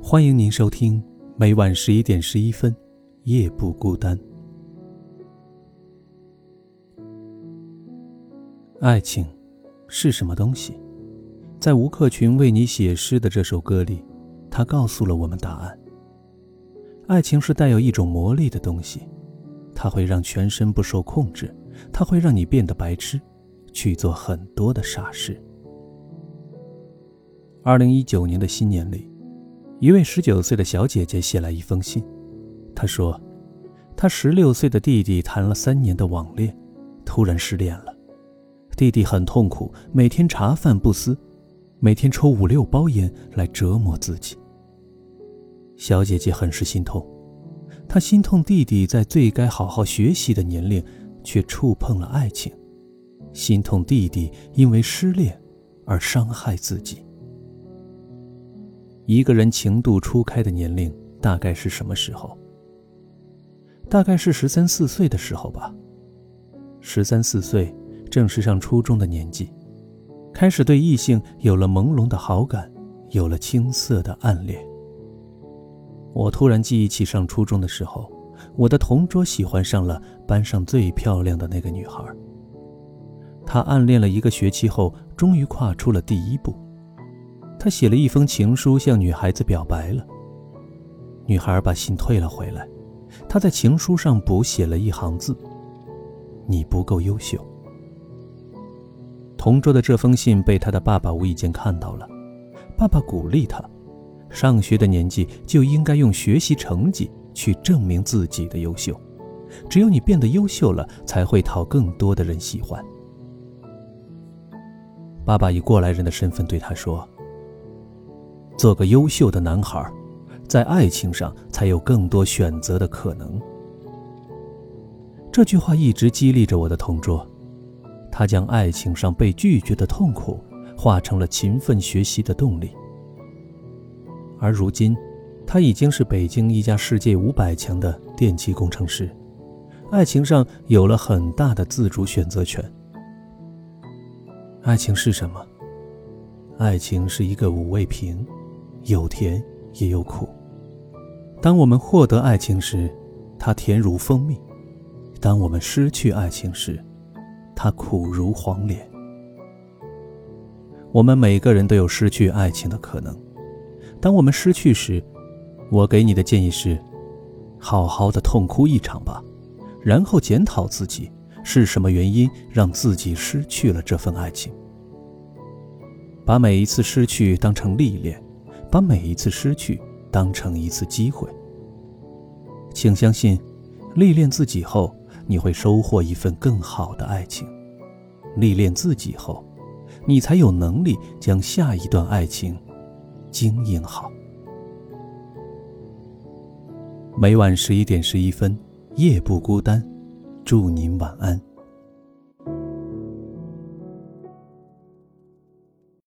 欢迎您收听每晚十一点十一分，《夜不孤单》。爱情是什么东西？在吴克群为你写诗的这首歌里，他告诉了我们答案。爱情是带有一种魔力的东西，它会让全身不受控制，它会让你变得白痴，去做很多的傻事。二零一九年的新年里，一位十九岁的小姐姐写来一封信，她说，她十六岁的弟弟谈了三年的网恋，突然失恋了。弟弟很痛苦，每天茶饭不思，每天抽五六包烟来折磨自己。小姐姐很是心痛，她心痛弟弟在最该好好学习的年龄，却触碰了爱情，心痛弟弟因为失恋而伤害自己。一个人情窦初开的年龄大概是什么时候？大概是十三四岁的时候吧。十三四岁。正是上初中的年纪，开始对异性有了朦胧的好感，有了青涩的暗恋。我突然记忆起上初中的时候，我的同桌喜欢上了班上最漂亮的那个女孩。他暗恋了一个学期后，终于跨出了第一步。他写了一封情书向女孩子表白了。女孩把信退了回来，他在情书上补写了一行字：“你不够优秀。”同桌的这封信被他的爸爸无意间看到了，爸爸鼓励他，上学的年纪就应该用学习成绩去证明自己的优秀，只有你变得优秀了，才会讨更多的人喜欢。爸爸以过来人的身份对他说：“做个优秀的男孩，在爱情上才有更多选择的可能。”这句话一直激励着我的同桌。他将爱情上被拒绝的痛苦化成了勤奋学习的动力，而如今，他已经是北京一家世界五百强的电气工程师，爱情上有了很大的自主选择权。爱情是什么？爱情是一个五味瓶，有甜也有苦。当我们获得爱情时，它甜如蜂蜜；当我们失去爱情时，它苦如黄连。我们每个人都有失去爱情的可能。当我们失去时，我给你的建议是：好好的痛哭一场吧，然后检讨自己是什么原因让自己失去了这份爱情。把每一次失去当成历练，把每一次失去当成一次机会。请相信，历练自己后。你会收获一份更好的爱情，历练自己后，你才有能力将下一段爱情经营好。每晚十一点十一分，夜不孤单，祝您晚安。